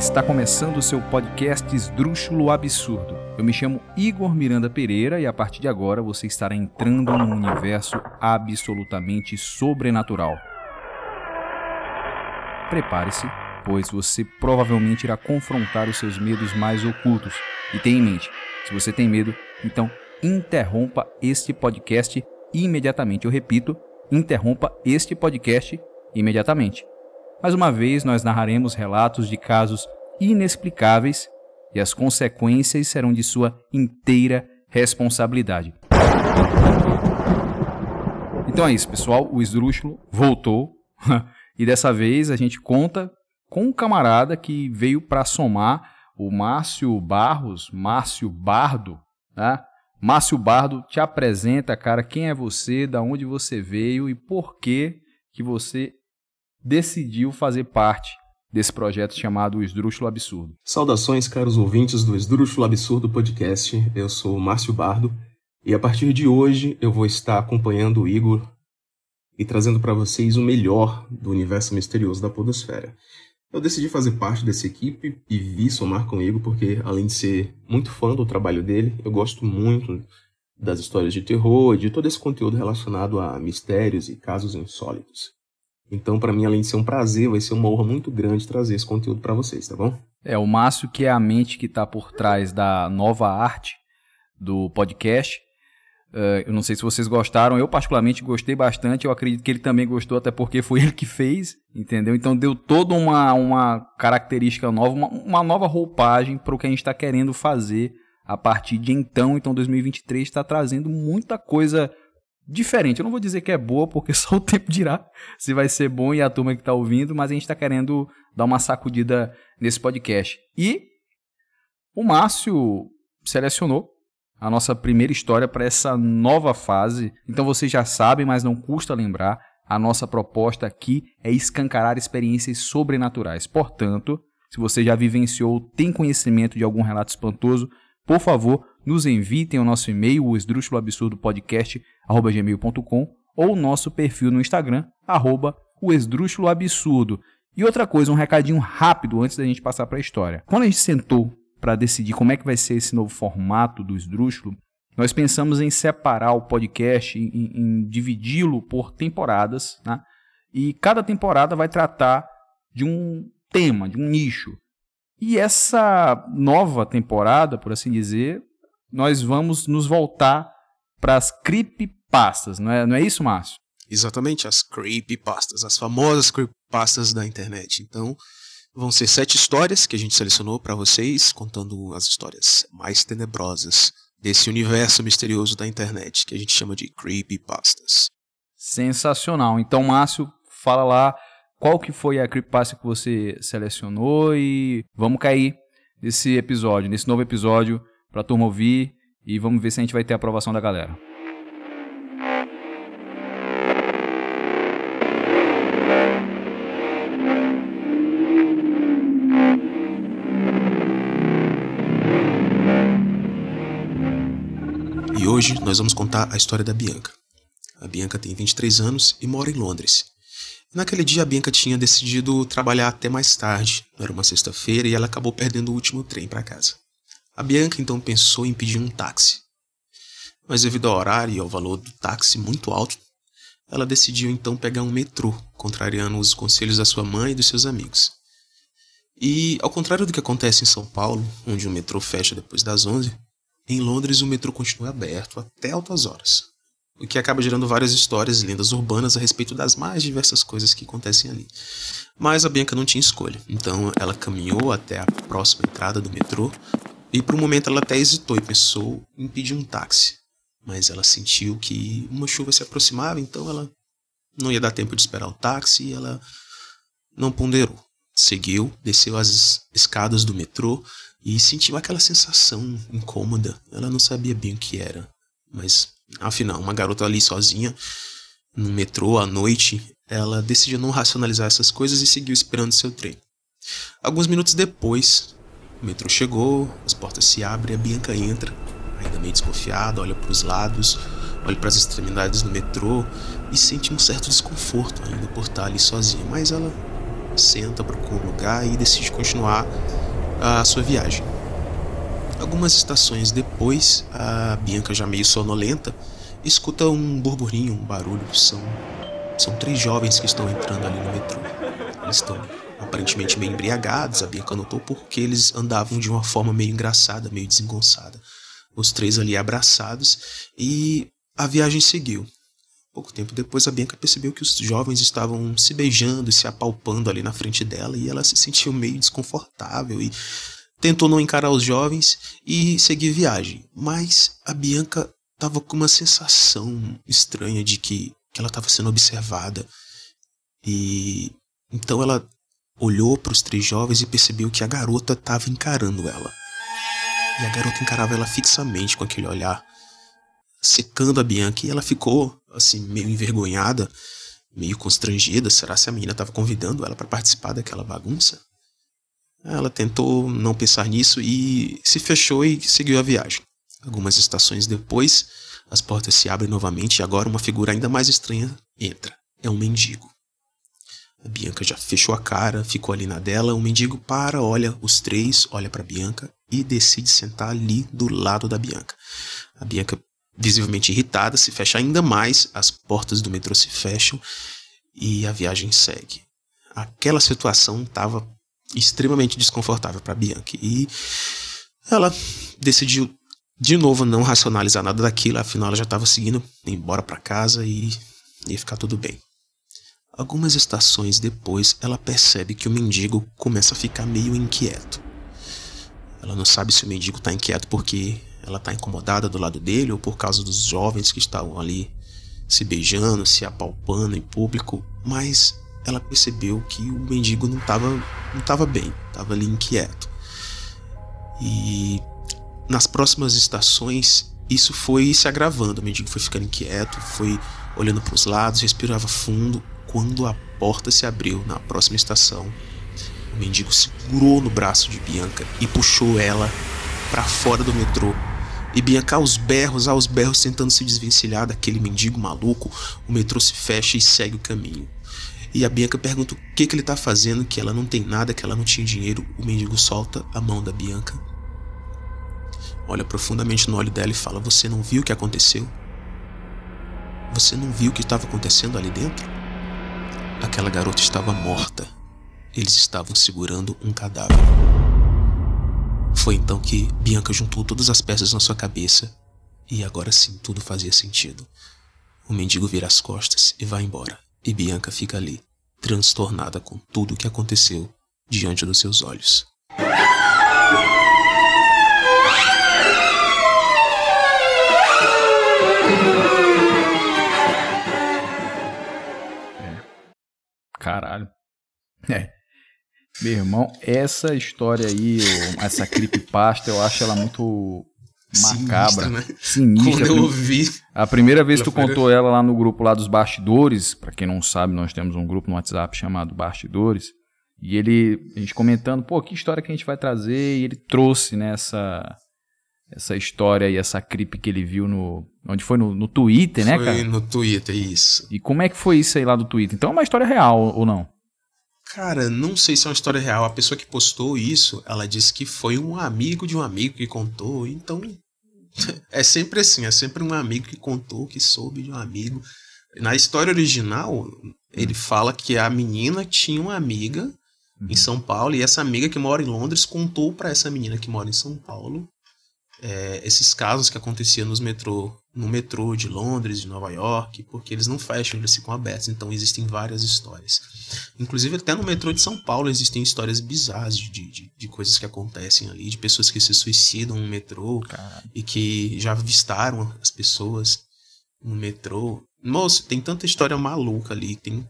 Está começando o seu podcast Esdrúxulo Absurdo. Eu me chamo Igor Miranda Pereira e a partir de agora você estará entrando num universo absolutamente sobrenatural. Prepare-se, pois você provavelmente irá confrontar os seus medos mais ocultos. E tenha em mente, se você tem medo, então interrompa este podcast imediatamente. Eu repito, interrompa este podcast imediatamente. Mais uma vez, nós narraremos relatos de casos inexplicáveis e as consequências serão de sua inteira responsabilidade. Então é isso, pessoal. O esdrúxulo voltou e dessa vez a gente conta com um camarada que veio para somar o Márcio Barros, Márcio Bardo, né? Márcio Bardo te apresenta, cara, quem é você, da onde você veio e por que que você decidiu fazer parte desse projeto chamado Esdrúxulo Absurdo. Saudações, caros ouvintes do Esdrúxulo Absurdo Podcast. Eu sou Márcio Bardo e a partir de hoje eu vou estar acompanhando o Igor e trazendo para vocês o melhor do universo misterioso da Podosfera. Eu decidi fazer parte dessa equipe e vi somar com o Igor porque, além de ser muito fã do trabalho dele, eu gosto muito das histórias de terror e de todo esse conteúdo relacionado a mistérios e casos insólitos. Então, para mim, além de ser um prazer, vai ser uma honra muito grande trazer esse conteúdo para vocês, tá bom? É, o Márcio, que é a mente que está por trás da nova arte do podcast. Uh, eu não sei se vocês gostaram, eu particularmente gostei bastante, eu acredito que ele também gostou, até porque foi ele que fez, entendeu? Então deu toda uma, uma característica nova, uma, uma nova roupagem para o que a gente está querendo fazer a partir de então. Então 2023 está trazendo muita coisa diferente. Eu não vou dizer que é boa, porque só o tempo dirá se vai ser bom e a turma que está ouvindo, mas a gente está querendo dar uma sacudida nesse podcast. E o Márcio selecionou a nossa primeira história para essa nova fase. Então vocês já sabem, mas não custa lembrar, a nossa proposta aqui é escancarar experiências sobrenaturais. Portanto, se você já vivenciou, tem conhecimento de algum relato espantoso, por favor, nos envie, tem o nosso e-mail, o esdrúxuloabsurdo.podcast.gmail.com ou o nosso perfil no Instagram, arroba o Absurdo. E outra coisa, um recadinho rápido antes da gente passar para a história. Quando a gente sentou para decidir como é que vai ser esse novo formato do Esdrúxulo, nós pensamos em separar o podcast, em, em dividi-lo por temporadas, né? e cada temporada vai tratar de um tema, de um nicho. E essa nova temporada, por assim dizer, nós vamos nos voltar para as creepypastas, não é, não é isso, Márcio? Exatamente, as creepypastas, as famosas creepypastas da internet. Então, vão ser sete histórias que a gente selecionou para vocês, contando as histórias mais tenebrosas desse universo misterioso da internet, que a gente chama de creepypastas. Sensacional. Então, Márcio, fala lá qual que foi a creepypasta que você selecionou e vamos cair nesse episódio, nesse novo episódio para a turma ouvir e vamos ver se a gente vai ter a aprovação da galera. E hoje nós vamos contar a história da Bianca. A Bianca tem 23 anos e mora em Londres. Naquele dia a Bianca tinha decidido trabalhar até mais tarde. Era uma sexta-feira e ela acabou perdendo o último trem para casa. A Bianca então pensou em pedir um táxi. Mas devido ao horário e ao valor do táxi muito alto, ela decidiu então pegar um metrô, contrariando os conselhos da sua mãe e dos seus amigos. E, ao contrário do que acontece em São Paulo, onde o metrô fecha depois das 11, em Londres o metrô continua aberto até altas horas, o que acaba gerando várias histórias e lendas urbanas a respeito das mais diversas coisas que acontecem ali. Mas a Bianca não tinha escolha, então ela caminhou até a próxima entrada do metrô, e por um momento ela até hesitou e pensou em pedir um táxi. Mas ela sentiu que uma chuva se aproximava, então ela não ia dar tempo de esperar o táxi e ela não ponderou. Seguiu, desceu as escadas do metrô e sentiu aquela sensação incômoda. Ela não sabia bem o que era, mas afinal, uma garota ali sozinha no metrô à noite, ela decidiu não racionalizar essas coisas e seguiu esperando seu trem. Alguns minutos depois, o metrô chegou, as portas se abrem, a Bianca entra, ainda meio desconfiada, olha para os lados, olha para as extremidades do metrô e sente um certo desconforto ainda por estar ali sozinha, mas ela senta, procura um lugar e decide continuar a sua viagem. Algumas estações depois, a Bianca, já meio sonolenta, escuta um burburinho, um barulho. São, são três jovens que estão entrando ali no metrô. Eles estão aparentemente meio embriagados, a Bianca notou porque eles andavam de uma forma meio engraçada, meio desengonçada. Os três ali abraçados e a viagem seguiu. Pouco tempo depois, a Bianca percebeu que os jovens estavam se beijando e se apalpando ali na frente dela e ela se sentiu meio desconfortável e tentou não encarar os jovens e seguir viagem. Mas a Bianca estava com uma sensação estranha de que, que ela estava sendo observada. E então ela olhou para os três jovens e percebeu que a garota estava encarando ela. E a garota encarava ela fixamente com aquele olhar, secando a Bianca, e ela ficou assim meio envergonhada, meio constrangida. Será se a menina estava convidando ela para participar daquela bagunça? Ela tentou não pensar nisso e se fechou e seguiu a viagem. Algumas estações depois, as portas se abrem novamente e agora uma figura ainda mais estranha entra. É um mendigo. A Bianca já fechou a cara, ficou ali na dela. O mendigo para, olha os três, olha para Bianca e decide sentar ali do lado da Bianca. A Bianca, visivelmente irritada, se fecha ainda mais, as portas do metrô se fecham e a viagem segue. Aquela situação estava extremamente desconfortável para Bianca. E ela decidiu de novo não racionalizar nada daquilo, afinal ela já estava seguindo embora para casa e ia ficar tudo bem. Algumas estações depois, ela percebe que o mendigo começa a ficar meio inquieto. Ela não sabe se o mendigo está inquieto porque ela está incomodada do lado dele ou por causa dos jovens que estavam ali se beijando, se apalpando em público, mas ela percebeu que o mendigo não estava não tava bem, estava ali inquieto. E nas próximas estações isso foi se agravando, o mendigo foi ficando inquieto, foi olhando para os lados, respirava fundo. Quando a porta se abriu na próxima estação, o mendigo segurou no braço de Bianca e puxou ela para fora do metrô. E Bianca aos berros, aos berros, tentando se desvencilhar daquele mendigo maluco, o metrô se fecha e segue o caminho. E a Bianca pergunta o que, que ele tá fazendo, que ela não tem nada, que ela não tinha dinheiro. O mendigo solta a mão da Bianca, olha profundamente no olho dela e fala: Você não viu o que aconteceu? Você não viu o que estava acontecendo ali dentro? Aquela garota estava morta. Eles estavam segurando um cadáver. Foi então que Bianca juntou todas as peças na sua cabeça e agora sim tudo fazia sentido. O mendigo vira as costas e vai embora. E Bianca fica ali, transtornada com tudo o que aconteceu diante dos seus olhos. Caralho. É. Meu irmão, essa história aí, essa creepypasta, eu acho ela muito macabra. Sinistra, né? Sinistra. Quando eu ouvi. A primeira vez que tu contou ela lá no grupo lá dos bastidores, para quem não sabe, nós temos um grupo no WhatsApp chamado Bastidores. E ele, a gente comentando, pô, que história que a gente vai trazer, e ele trouxe, né, essa, história e essa creep que ele viu no. Onde foi? No, no Twitter, né, cara? Foi no Twitter, isso. E como é que foi isso aí lá do Twitter? Então é uma história real ou não? Cara, não sei se é uma história real. A pessoa que postou isso, ela disse que foi um amigo de um amigo que contou. Então, é sempre assim, é sempre um amigo que contou, que soube de um amigo. Na história original, ele fala que a menina tinha uma amiga uhum. em São Paulo e essa amiga que mora em Londres contou para essa menina que mora em São Paulo é, esses casos que aconteciam nos metrô, no metrô de Londres, de Nova York, porque eles não fecham, eles ficam abertos, então existem várias histórias. Inclusive até no metrô de São Paulo existem histórias bizarras de, de, de coisas que acontecem ali, de pessoas que se suicidam no metrô Caramba. e que já avistaram as pessoas no metrô. Moço, tem tanta história maluca ali, tem,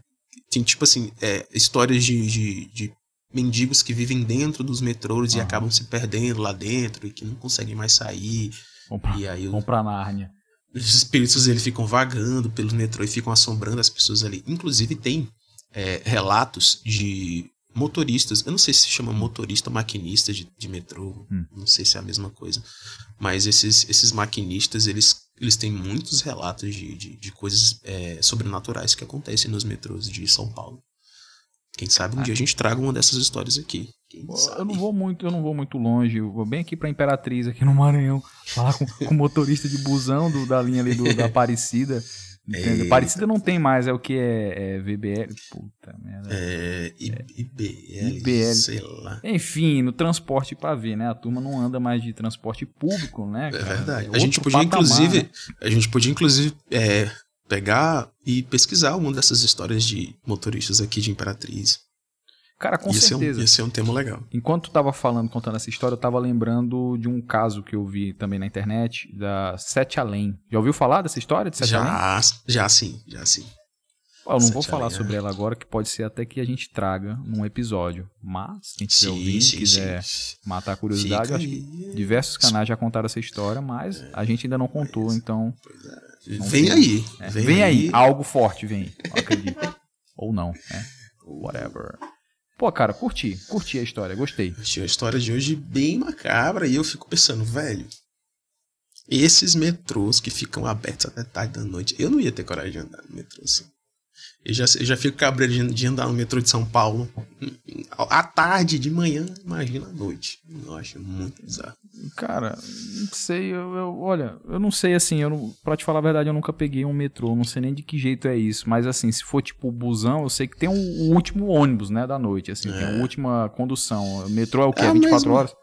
tem tipo assim, é, histórias de, de, de mendigos que vivem dentro dos metrôs e acabam se perdendo lá dentro e que não conseguem mais sair. Vamos pra, e aí pra Nárnia. Os espíritos eles ficam vagando pelo metrô e ficam assombrando as pessoas ali. Inclusive tem é, relatos de motoristas, eu não sei se se chama motorista maquinista de, de metrô, hum. não sei se é a mesma coisa, mas esses, esses maquinistas, eles, eles têm muitos relatos de, de, de coisas é, sobrenaturais que acontecem nos metrôs de São Paulo. Quem sabe um ah. dia a gente traga uma dessas histórias aqui. eu não vou muito, eu não vou muito longe. Eu vou bem aqui pra Imperatriz, aqui no Maranhão, falar com, com o motorista de busão do, da linha ali do, da Aparecida. Entendeu? Parecida não tem mais, é o que é, é VBL. Puta merda. É, IBL, IBL, sei lá. Enfim, no transporte para ver, né? A turma não anda mais de transporte público, né? Cara? É verdade. É a gente podia patamar, inclusive, né? a gente podia inclusive é, pegar e pesquisar uma dessas histórias de motoristas aqui de Imperatriz. Cara, com ia certeza. Ser um, ia ser um tema legal. Enquanto tu tava falando, contando essa história, eu tava lembrando de um caso que eu vi também na internet, da Sete Além. Já ouviu falar dessa história de Sete já, Além? Já sim, já sim. Eu não Sete vou falar Além, sobre é. ela agora, que pode ser até que a gente traga num episódio. Mas, quem quiser ouvir, sim, quiser sim. matar a curiosidade, acho que diversos canais já contaram essa história, mas é, a gente ainda não contou, então... É. Vem aí. É, vem, vem aí. aí. Algo forte vem, acredito. Ou não, né? Whatever. Pô, cara, curti, curti a história, gostei. Achei a história de hoje bem macabra e eu fico pensando, velho, esses metrôs que ficam abertos até tarde da noite, eu não ia ter coragem de andar no metrô assim. Eu já, eu já fico cabreiro de, de, andar no metrô de São Paulo. À tarde, de manhã, imagina à noite. Eu acho muito bizarro. Cara, não sei, eu, eu, olha, eu não sei assim, eu não, pra te falar a verdade, eu nunca peguei um metrô, não sei nem de que jeito é isso. Mas assim, se for tipo busão, eu sei que tem o um, um último ônibus, né, da noite, assim, é. tem a última condução. O metrô é o quê? É 24 mesma, horas?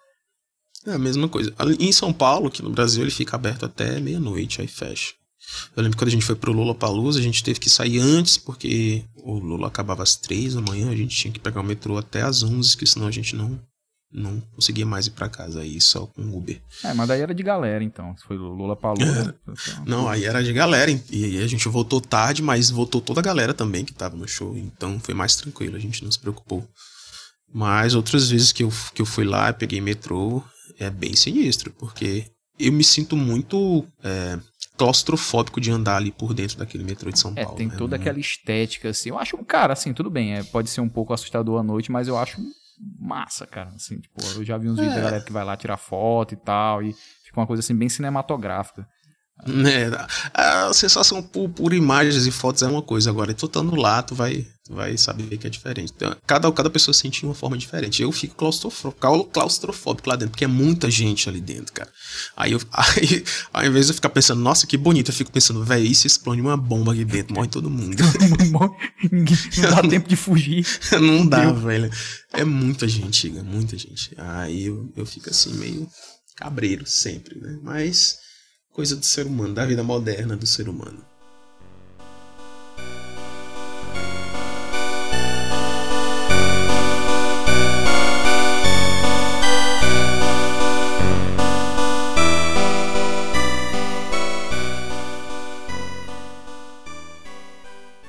É a mesma coisa. Em São Paulo, que no Brasil, ele fica aberto até meia-noite, aí fecha. Eu lembro que quando a gente foi pro Lula Palusa, a gente teve que sair antes, porque o Lula acabava às três da manhã, a gente tinha que pegar o metrô até às onze, que senão a gente não não conseguia mais ir para casa, aí só com Uber. É, mas daí era de galera, então. Foi Lula Palusa. não, aí era de galera, e aí a gente voltou tarde, mas voltou toda a galera também que tava no show, então foi mais tranquilo, a gente não se preocupou. Mas outras vezes que eu, que eu fui lá, peguei metrô, é bem sinistro, porque eu me sinto muito é, claustrofóbico de andar ali por dentro daquele metrô de São é, Paulo. Tem né? toda aquela estética, assim. Eu acho, cara, assim, tudo bem, é, pode ser um pouco assustador à noite, mas eu acho massa, cara. Assim, tipo, eu já vi uns é. vídeos da galera que vai lá tirar foto e tal, e fica uma coisa assim bem cinematográfica. É, a sensação por, por, imagens e fotos é uma coisa, agora tu estando lá, tu vai, tu vai saber que é diferente. Então, cada, cada pessoa sente uma forma diferente. Eu fico claustrofóbico, claustrofóbico lá dentro, porque é muita gente ali dentro, cara. Aí, eu, aí ao invés de eu ficar pensando, nossa, que bonito, eu fico pensando, velho, isso explode uma bomba aqui dentro, morre todo mundo. não dá tempo de fugir. não dá, velho. É muita gente, muita gente. Aí eu, eu fico assim, meio cabreiro sempre, né? Mas coisa do ser humano, da vida moderna do ser humano.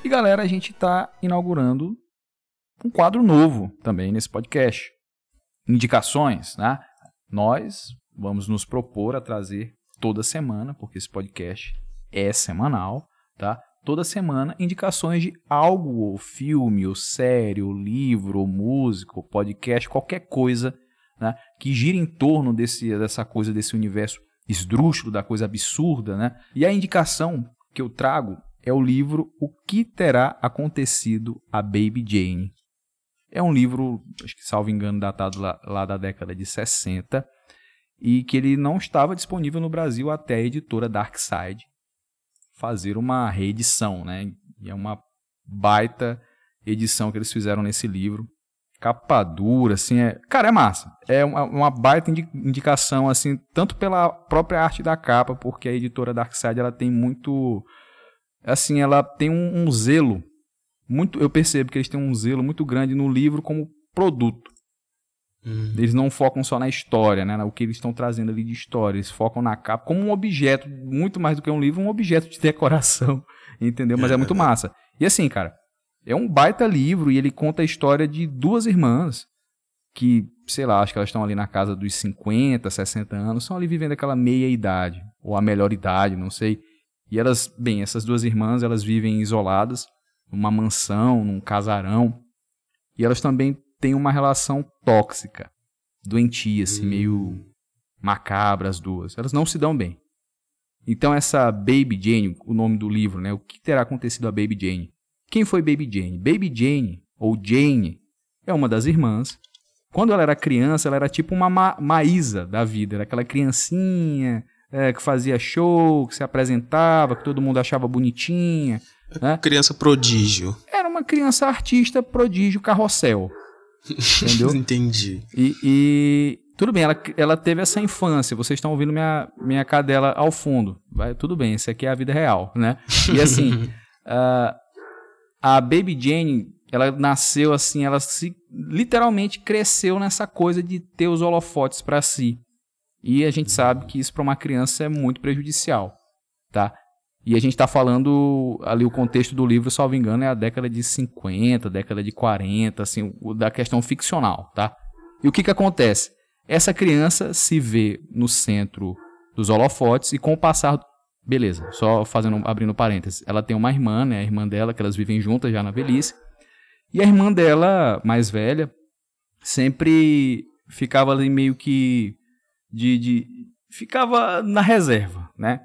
E galera, a gente está inaugurando um quadro novo também nesse podcast. Indicações, né? Nós vamos nos propor a trazer toda semana, porque esse podcast é semanal, tá? Toda semana indicações de algo, ou filme, ou série, ou livro, ou música, ou podcast, qualquer coisa né, que gira em torno desse, dessa coisa, desse universo esdrúxulo, da coisa absurda, né? E a indicação que eu trago é o livro O que terá acontecido a Baby Jane. É um livro, acho que salvo engano, datado lá, lá da década de 60, e que ele não estava disponível no Brasil até a editora Darkside fazer uma reedição, né? E é uma baita edição que eles fizeram nesse livro. Capa dura, assim, é... Cara, é massa. É uma, baita indicação, assim, tanto pela própria arte da capa, porque a editora Darkside, ela tem muito... Assim, ela tem um, um zelo muito... Eu percebo que eles têm um zelo muito grande no livro como produto. Uhum. Eles não focam só na história, né? O que eles estão trazendo ali de história. Eles focam na capa como um objeto, muito mais do que um livro, um objeto de decoração. Entendeu? Mas é, é muito massa. E assim, cara, é um baita livro e ele conta a história de duas irmãs que, sei lá, acho que elas estão ali na casa dos 50, 60 anos, são ali vivendo aquela meia idade, ou a melhor idade, não sei. E elas, bem, essas duas irmãs, elas vivem isoladas, numa mansão, num casarão. E elas também têm uma relação tóxica, doentia, assim, hum. meio macabra as duas. Elas não se dão bem. Então essa Baby Jane, o nome do livro, né? O que terá acontecido a Baby Jane? Quem foi Baby Jane? Baby Jane, ou Jane, é uma das irmãs. Quando ela era criança, ela era tipo uma Ma Maísa da vida, era aquela criancinha é, que fazia show, que se apresentava, que todo mundo achava bonitinha. Né? Criança prodígio. Era uma criança artista prodígio carrossel. Entendeu? Entendi. E, e, tudo bem, ela, ela teve essa infância. Vocês estão ouvindo minha, minha cadela ao fundo. Vai, tudo bem, isso aqui é a vida real, né? E assim, uh, a Baby Jane, ela nasceu assim, ela se literalmente cresceu nessa coisa de ter os holofotes para si. E a gente sabe que isso para uma criança é muito prejudicial, tá? E a gente está falando ali o contexto do livro, salvo engano, é a década de 50, década de 40, assim, da questão ficcional, tá? E o que que acontece? Essa criança se vê no centro dos holofotes e com o passar beleza, só fazendo abrindo parênteses, ela tem uma irmã, né, a irmã dela que elas vivem juntas já na velhice. E a irmã dela, mais velha, sempre ficava ali meio que de, de ficava na reserva, né?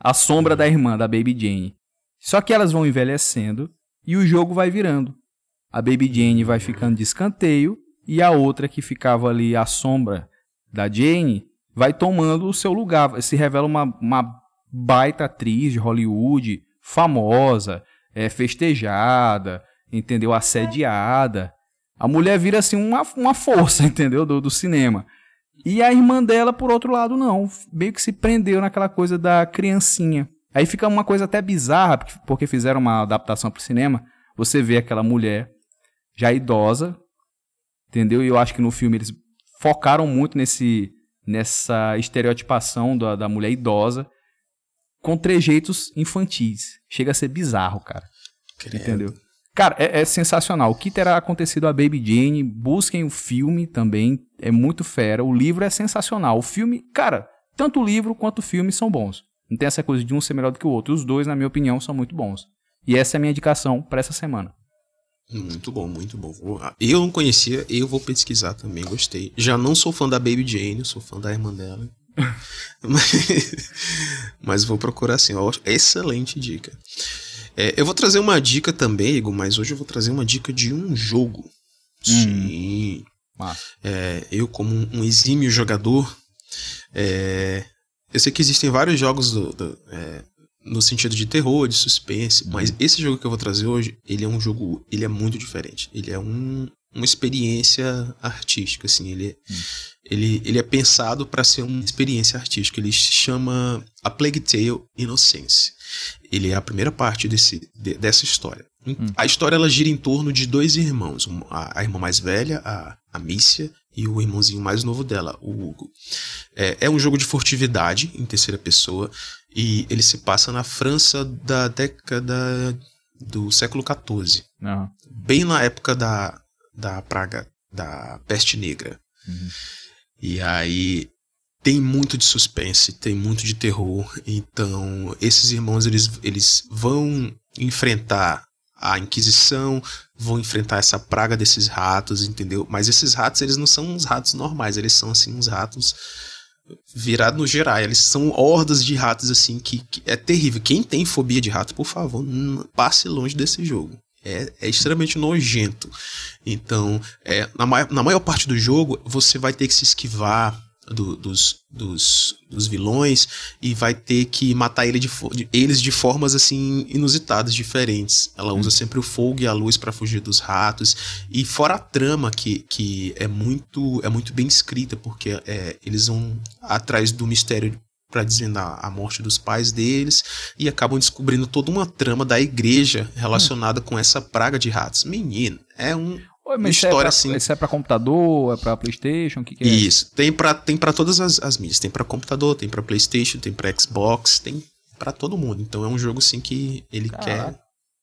A sombra da irmã, da Baby Jane. Só que elas vão envelhecendo e o jogo vai virando. A Baby Jane vai ficando de escanteio e a outra que ficava ali à sombra da Jane vai tomando o seu lugar. Se revela uma, uma baita atriz de Hollywood, famosa, é, festejada, entendeu? Assediada. A mulher vira assim uma, uma força, entendeu? Do, do cinema. E a irmã dela, por outro lado, não. Meio que se prendeu naquela coisa da criancinha. Aí fica uma coisa até bizarra, porque fizeram uma adaptação para o cinema. Você vê aquela mulher já idosa, entendeu? E eu acho que no filme eles focaram muito nesse nessa estereotipação da, da mulher idosa com trejeitos infantis. Chega a ser bizarro, cara. Credo. Entendeu? Cara, é, é, sensacional. O que terá acontecido a Baby Jane? Busquem o filme também. É muito fera. O livro é sensacional. O filme, cara, tanto o livro quanto o filme são bons. Não tem essa coisa de um ser melhor do que o outro. Os dois, na minha opinião, são muito bons. E essa é a minha indicação para essa semana. Muito bom, muito bom. Eu não conhecia, eu vou pesquisar também, gostei. Já não sou fã da Baby Jane, sou fã da irmã dela. mas, mas vou procurar assim, ó, excelente dica. É, eu vou trazer uma dica também, Igor, mas hoje eu vou trazer uma dica de um jogo. Hum. Sim. É, eu, como um exímio jogador, é, eu sei que existem vários jogos do, do, é, no sentido de terror, de suspense, uhum. mas esse jogo que eu vou trazer hoje, ele é um jogo, ele é muito diferente. Ele é um, uma experiência artística, assim, ele, é, uhum. ele, ele é pensado para ser uma experiência artística. Ele se chama A Plague Tale Innocence. Ele é a primeira parte desse, de, dessa história. Hum. A história ela gira em torno de dois irmãos, a, a irmã mais velha, a, a Mícia, e o irmãozinho mais novo dela, o Hugo. É, é, um jogo de furtividade em terceira pessoa e ele se passa na França da década do século XIV, uhum. bem na época da, da praga da peste negra. Uhum. E aí tem muito de suspense, tem muito de terror. Então, esses irmãos eles, eles vão enfrentar a Inquisição, vão enfrentar essa praga desses ratos, entendeu? Mas esses ratos, eles não são uns ratos normais, eles são assim uns ratos virados no geral. Eles são hordas de ratos assim que, que, é terrível. Quem tem fobia de rato, por favor, passe longe desse jogo. É, é extremamente nojento. Então, é, na, maior, na maior parte do jogo, você vai ter que se esquivar do, dos, dos, dos, vilões e vai ter que matar ele de, de, eles de formas assim inusitadas, diferentes. Ela usa hum. sempre o fogo e a luz para fugir dos ratos e fora a trama que, que é muito é muito bem escrita porque é, eles vão atrás do mistério para desvendar a morte dos pais deles e acabam descobrindo toda uma trama da igreja relacionada hum. com essa praga de ratos. Menino, é um mas história isso é pra, assim. Isso é para computador, é para PlayStation, o que, que, é? Isso, tem para tem para todas as, as mídias, tem para computador, tem para PlayStation, tem para Xbox, tem para todo mundo. Então é um jogo assim que ele Caraca. quer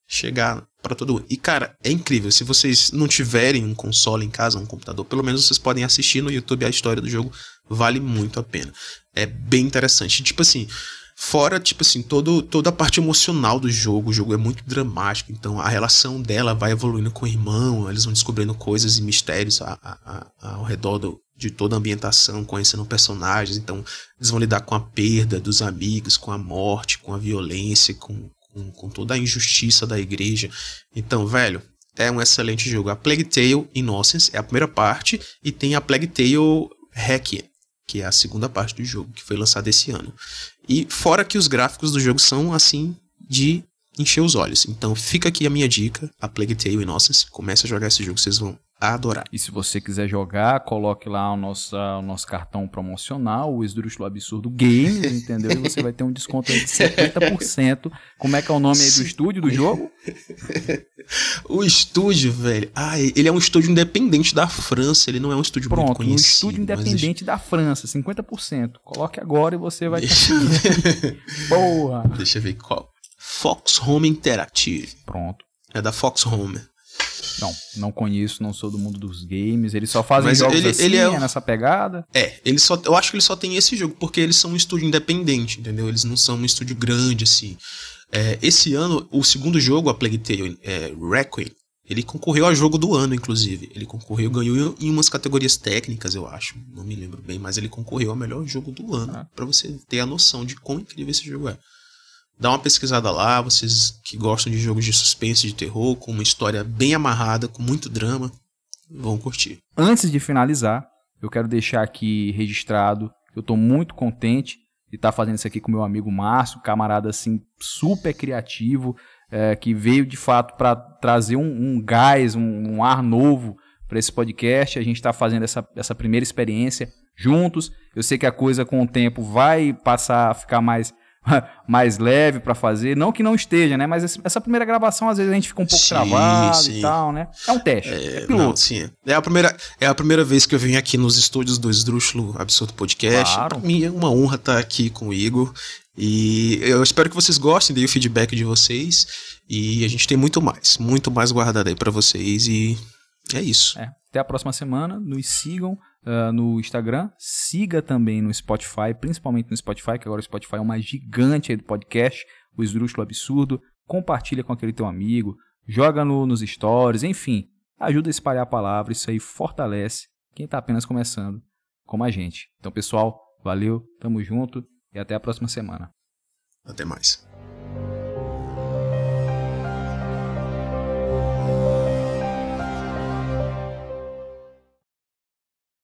chegar para todo mundo. E cara, é incrível. Se vocês não tiverem um console em casa, um computador, pelo menos vocês podem assistir no YouTube a história do jogo, vale muito a pena. É bem interessante. Tipo assim, Fora, tipo assim, todo, toda a parte emocional do jogo. O jogo é muito dramático. Então a relação dela vai evoluindo com o irmão. Eles vão descobrindo coisas e mistérios a, a, a, ao redor do, de toda a ambientação, conhecendo personagens. Então eles vão lidar com a perda dos amigos, com a morte, com a violência, com, com, com toda a injustiça da igreja. Então, velho, é um excelente jogo. A Plague Tale Innocence é a primeira parte e tem a Plague Tale Requiem, que é a segunda parte do jogo, que foi lançada esse ano. E fora que os gráficos do jogo são assim de encher os olhos. Então fica aqui a minha dica, a Plague Tale Innocence. Comece a jogar esse jogo, vocês vão adorar. E se você quiser jogar, coloque lá o nosso, o nosso cartão promocional, o Esdrúxulo Absurdo Games, entendeu? E você vai ter um desconto aí de 70%. Como é que é o nome aí do estúdio do jogo? o estúdio, velho. Ah, ele é um estúdio independente da França, ele não é um estúdio Pronto, muito conhecido. um estúdio independente mas... da França, 50%. Coloque agora e você vai Deixa... ter. Porra! Deixa eu ver qual. Fox Home Interactive. Pronto. É da Fox Home. Não, não conheço, não sou do mundo dos games. Eles só fazem Mas jogos ele, assim, ele é, é nessa pegada? É, ele só, eu acho que ele só tem esse jogo, porque eles são um estúdio independente, entendeu? Eles não são um estúdio grande, assim. É, esse ano, o segundo jogo, a Plague Tale é, Requiem, ele concorreu a jogo do ano, inclusive. Ele concorreu, ganhou em umas categorias técnicas, eu acho. Não me lembro bem, mas ele concorreu ao melhor jogo do ano. Ah. para você ter a noção de quão incrível esse jogo é. Dá uma pesquisada lá, vocês que gostam de jogos de suspense, de terror, com uma história bem amarrada, com muito drama, vão curtir. Antes de finalizar, eu quero deixar aqui registrado que eu estou muito contente de estar tá fazendo isso aqui com meu amigo Márcio, camarada assim super criativo, é, que veio de fato para trazer um, um gás, um, um, ar novo para esse podcast. A gente está fazendo essa, essa primeira experiência juntos. Eu sei que a coisa com o tempo vai passar a ficar mais mais leve para fazer. Não que não esteja, né? Mas essa primeira gravação, às vezes, a gente fica um pouco sim, travado sim. e tal, né? É um teste. É, é piloto. Não, sim. É a, primeira, é a primeira vez que eu venho aqui nos estúdios do Esdrúxulo Absurdo Podcast. Claro. Pra mim é uma honra estar aqui com o Igor. E eu espero que vocês gostem, dei o feedback de vocês. E a gente tem muito mais, muito mais guardado aí para vocês. E é isso. É. Até a próxima semana. Nos sigam uh, no Instagram. Siga também no Spotify, principalmente no Spotify, que agora o Spotify é uma gigante do podcast, o Esdrúxulo Absurdo. Compartilha com aquele teu amigo, joga no, nos stories, enfim. Ajuda a espalhar a palavra, isso aí fortalece quem está apenas começando, como a gente. Então, pessoal, valeu, tamo junto e até a próxima semana. Até mais.